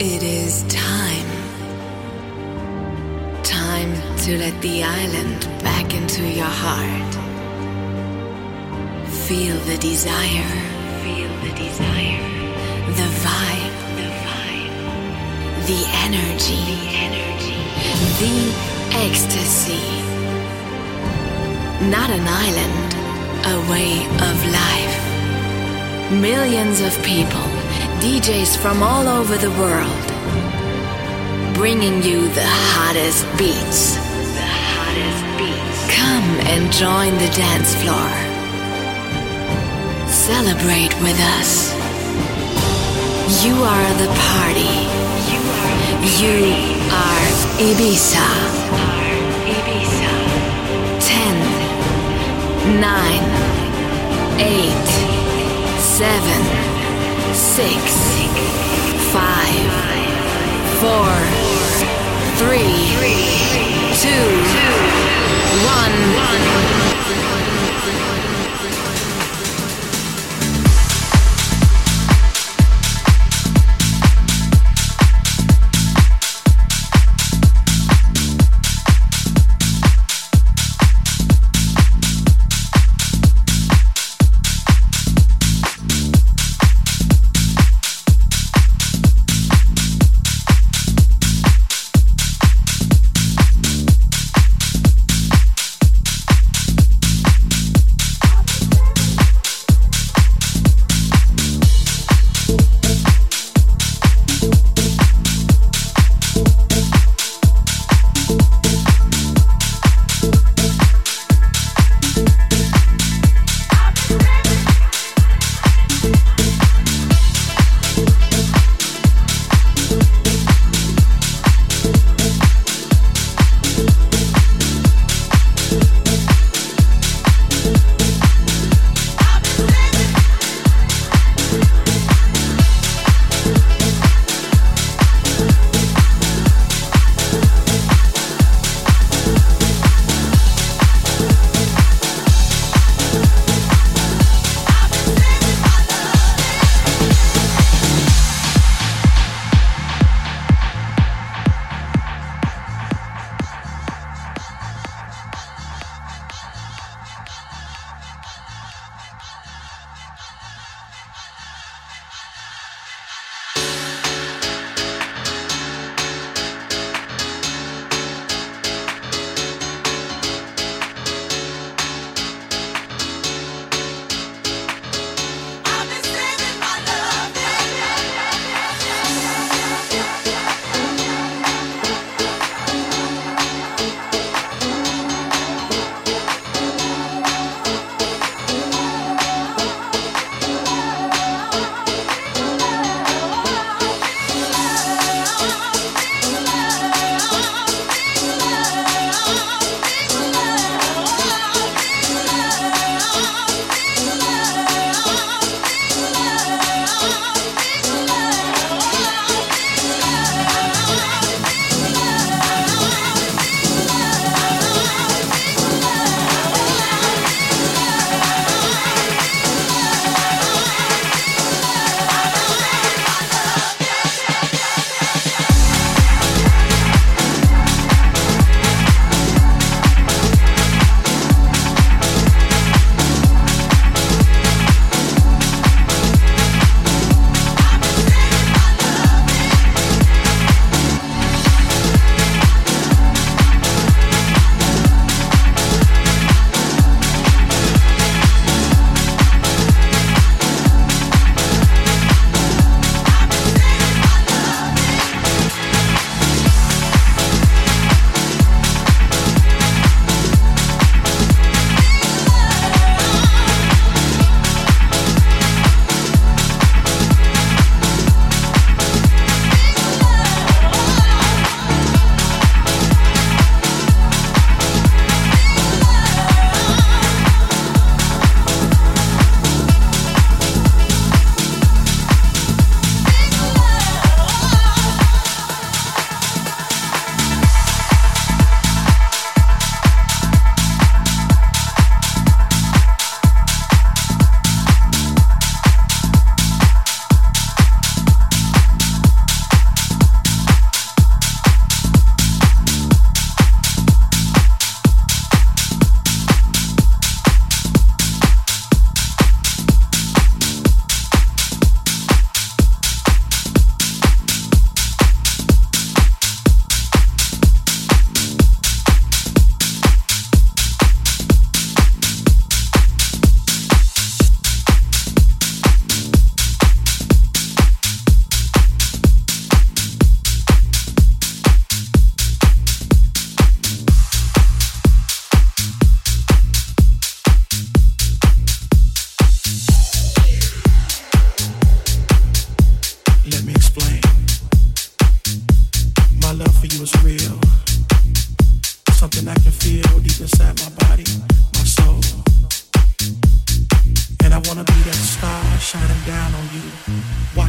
It is time. Time to let the island back into your heart. Feel the desire. Feel the desire. The vibe. The vibe. The energy. The energy. The ecstasy. Not an island, a way of life. Millions of people, DJs from all over the world, bringing you the hottest beats. The hottest beats. Come and join the dance floor. Celebrate with us. You are the party. You are Ibiza. Ibiza. Ten, nine, eight, seven, six, five, four, three, two, one.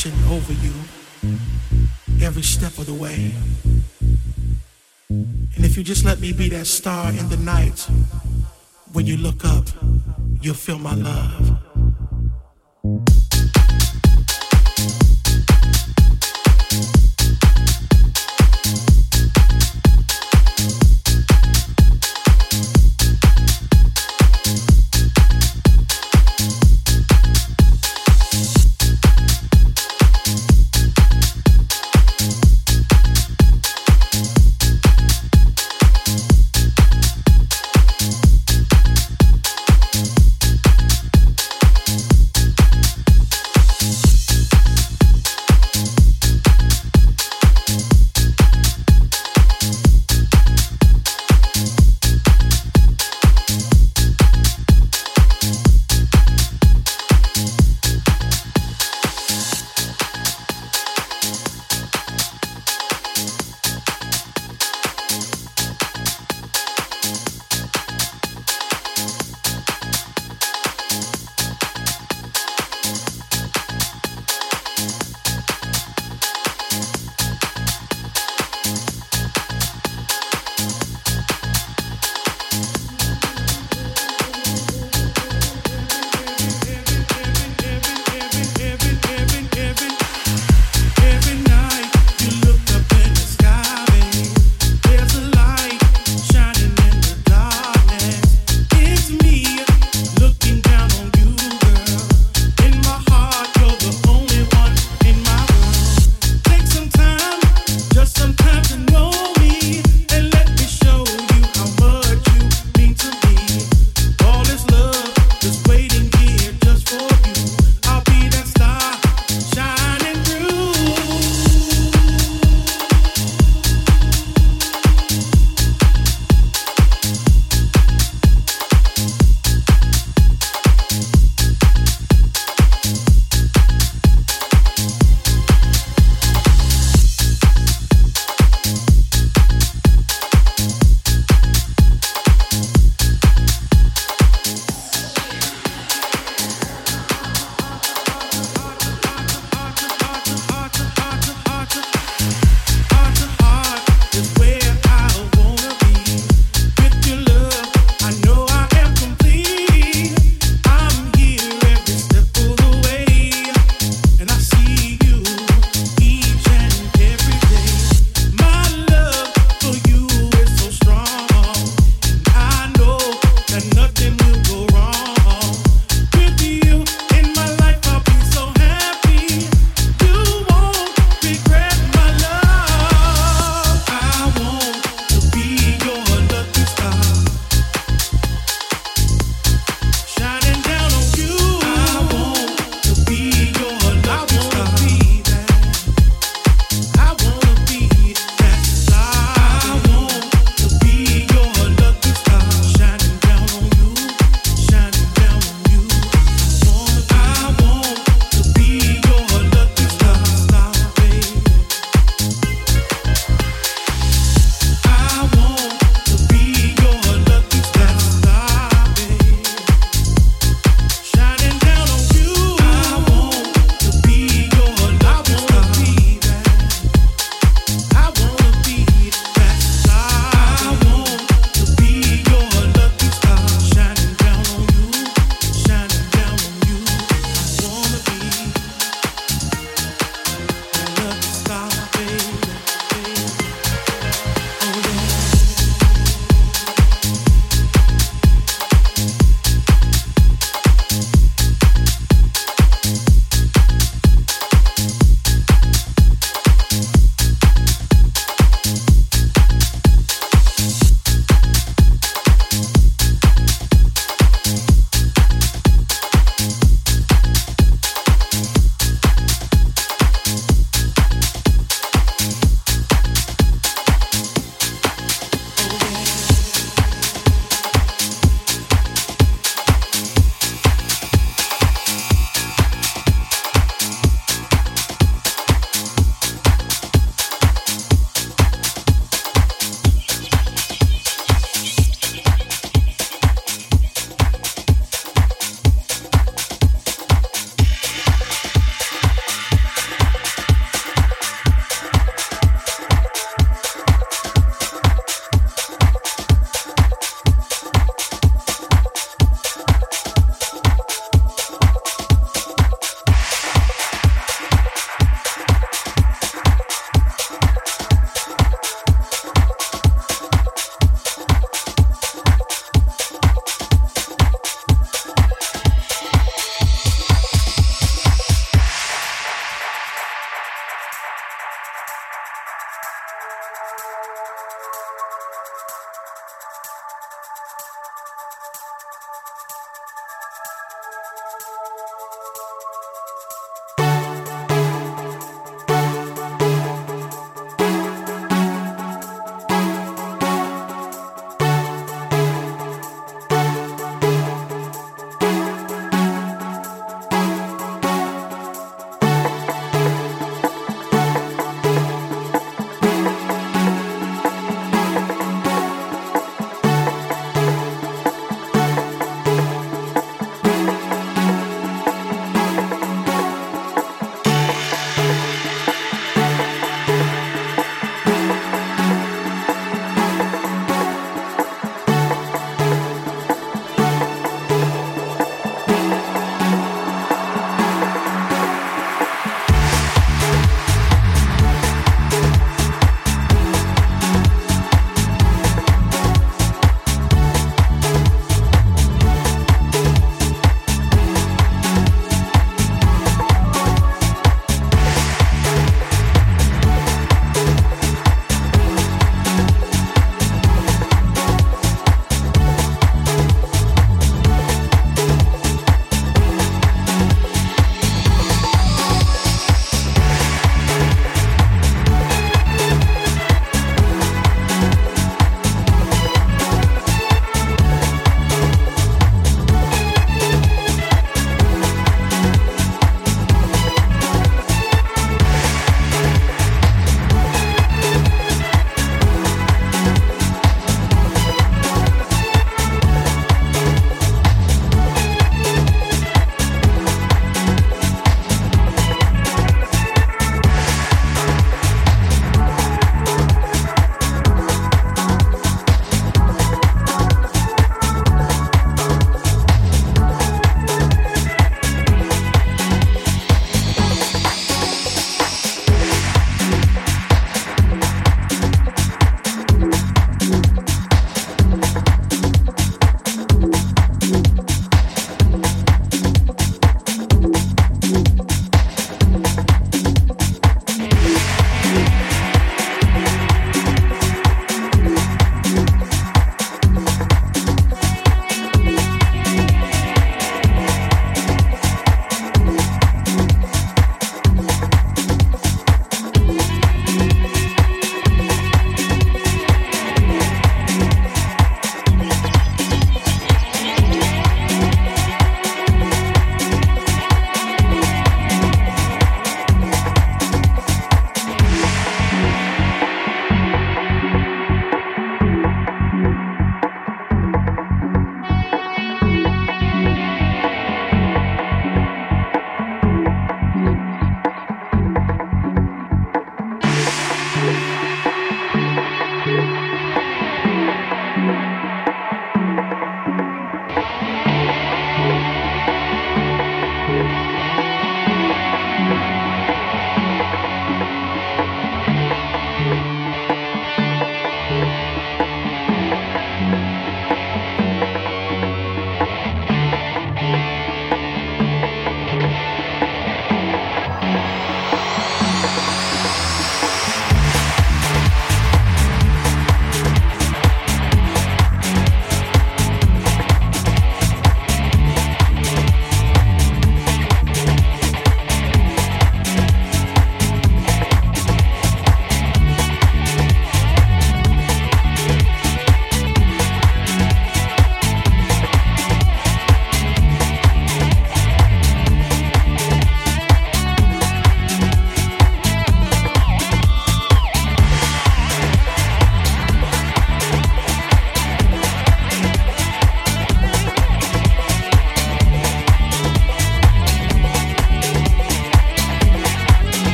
Watching over you every step of the way. And if you just let me be that star in the night, when you look up, you'll feel my love.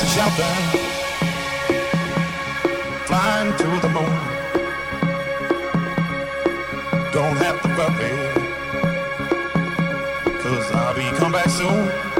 As a shelter, flying to the moon. Don't have to worry, cause I'll be come back soon.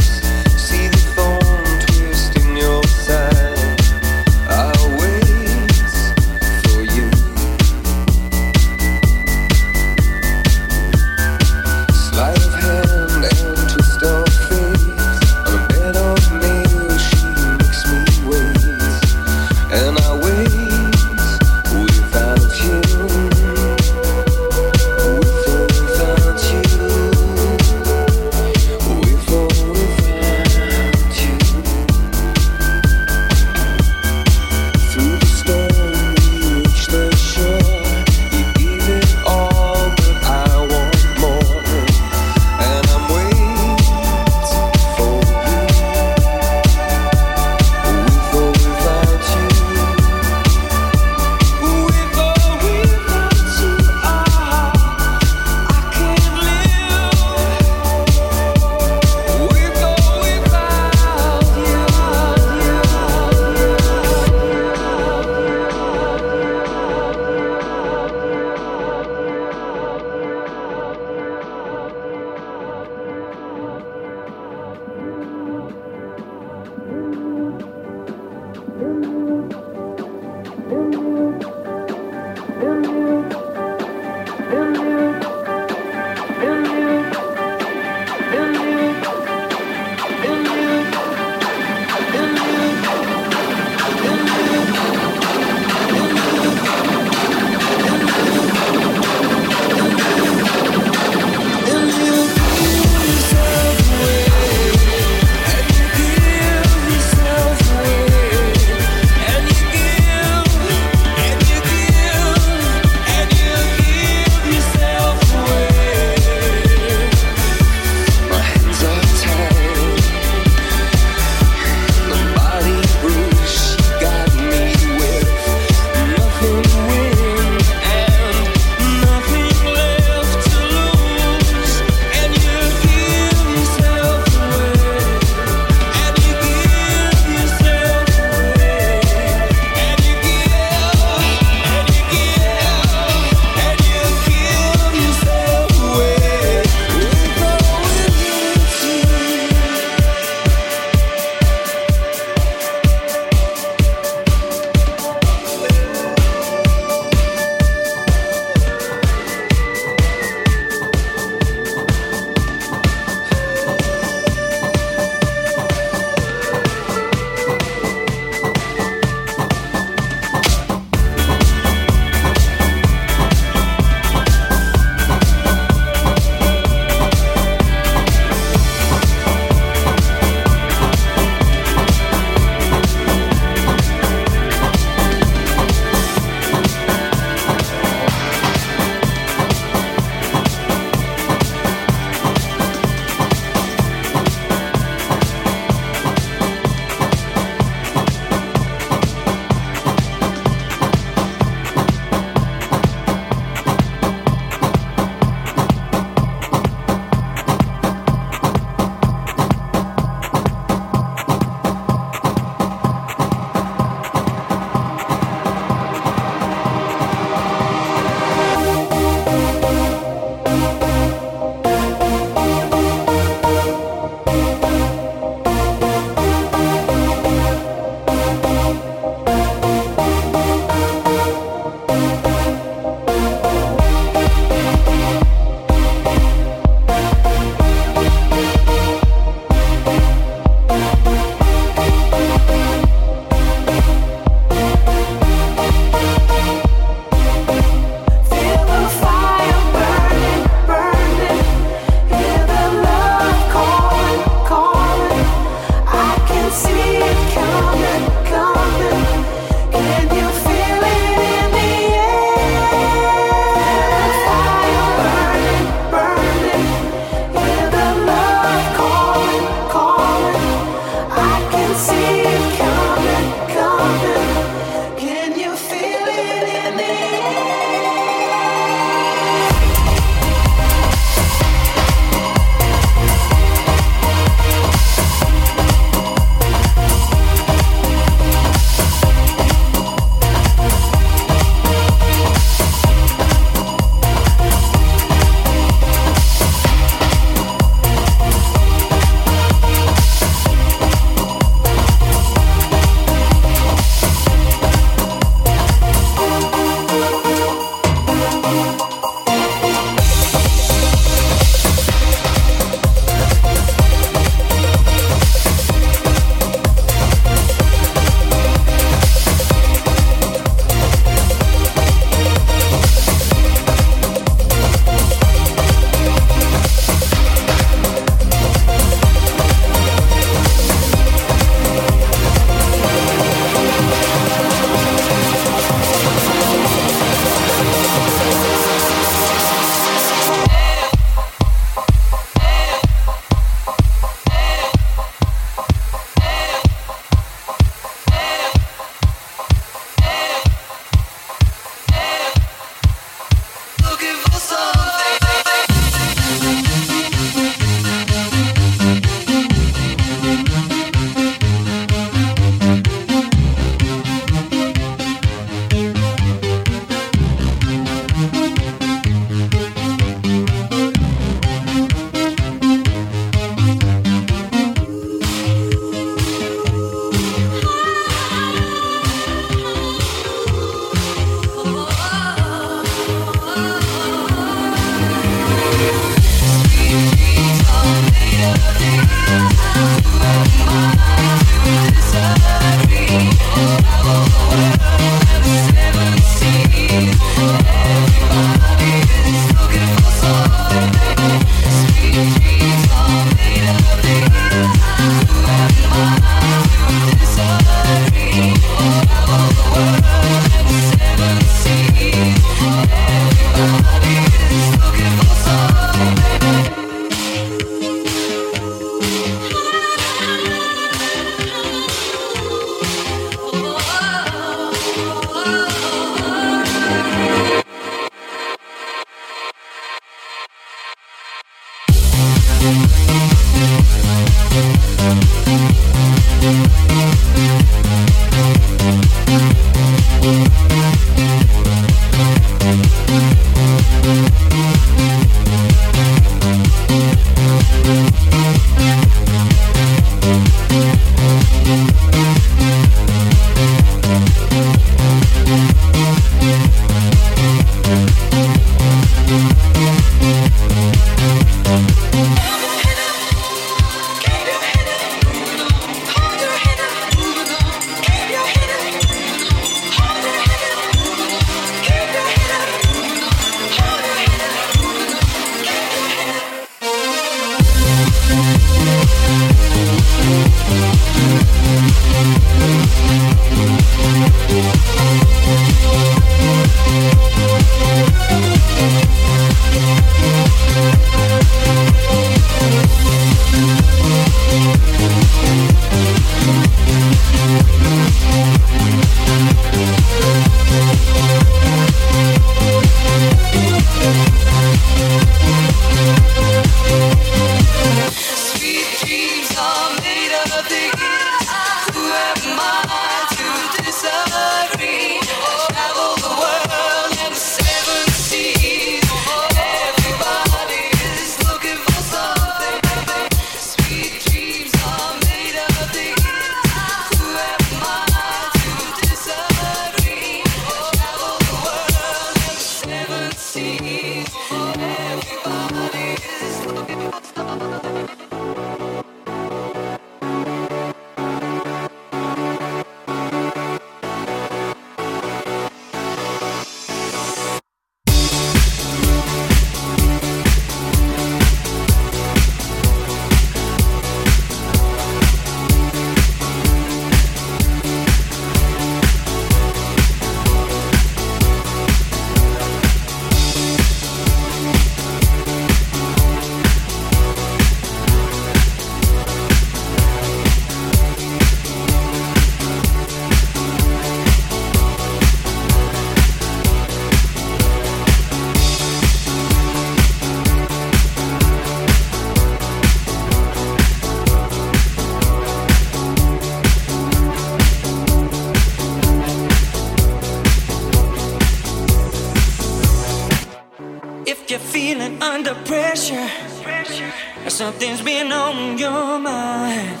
on your mind.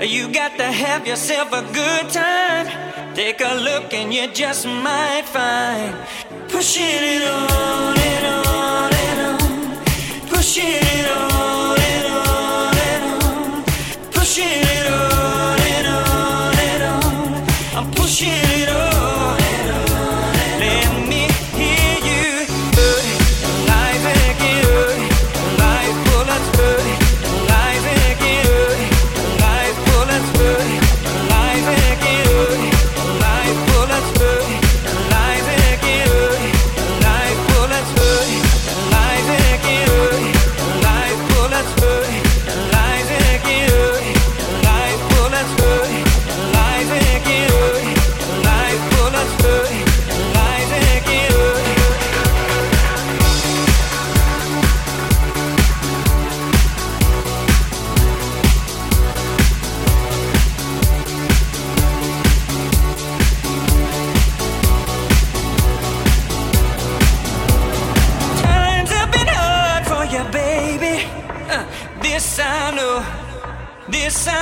Uh, you got to have yourself a good time. Take a look and you just might find. Pushing it on and on and on. Pushing it on.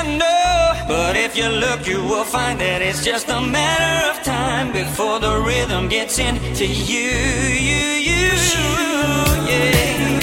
Know. But if you look, you will find that it's just a matter of time before the rhythm gets into you, you, you, yeah.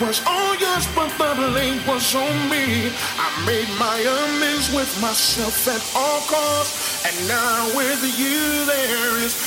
Was all yours, but the blame was on me. I made my amends with myself at all costs, and now with you there is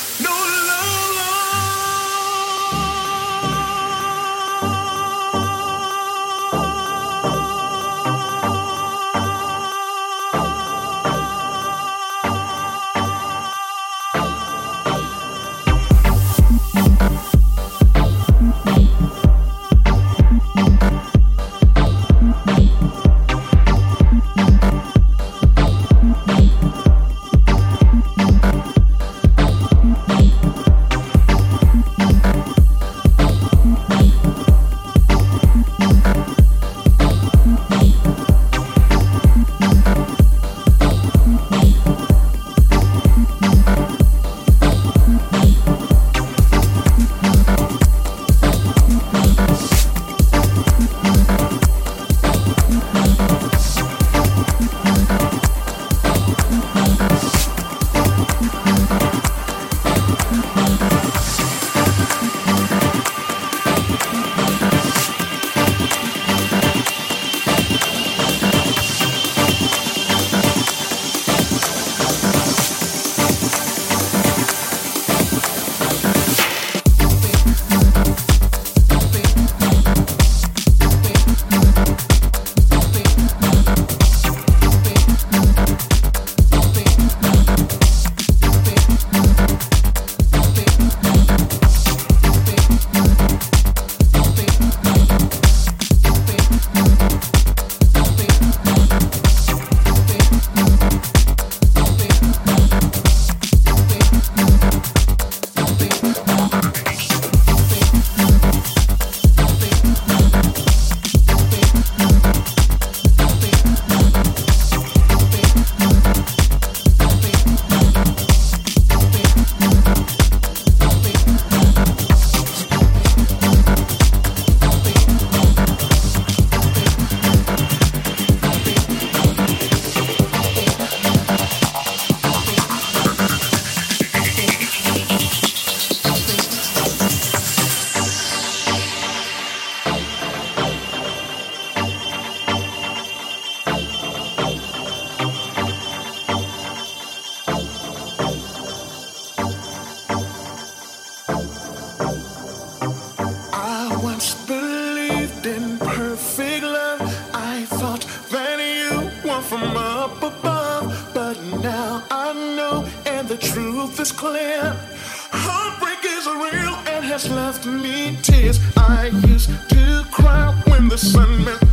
has left me tears. I used to cry when the sun met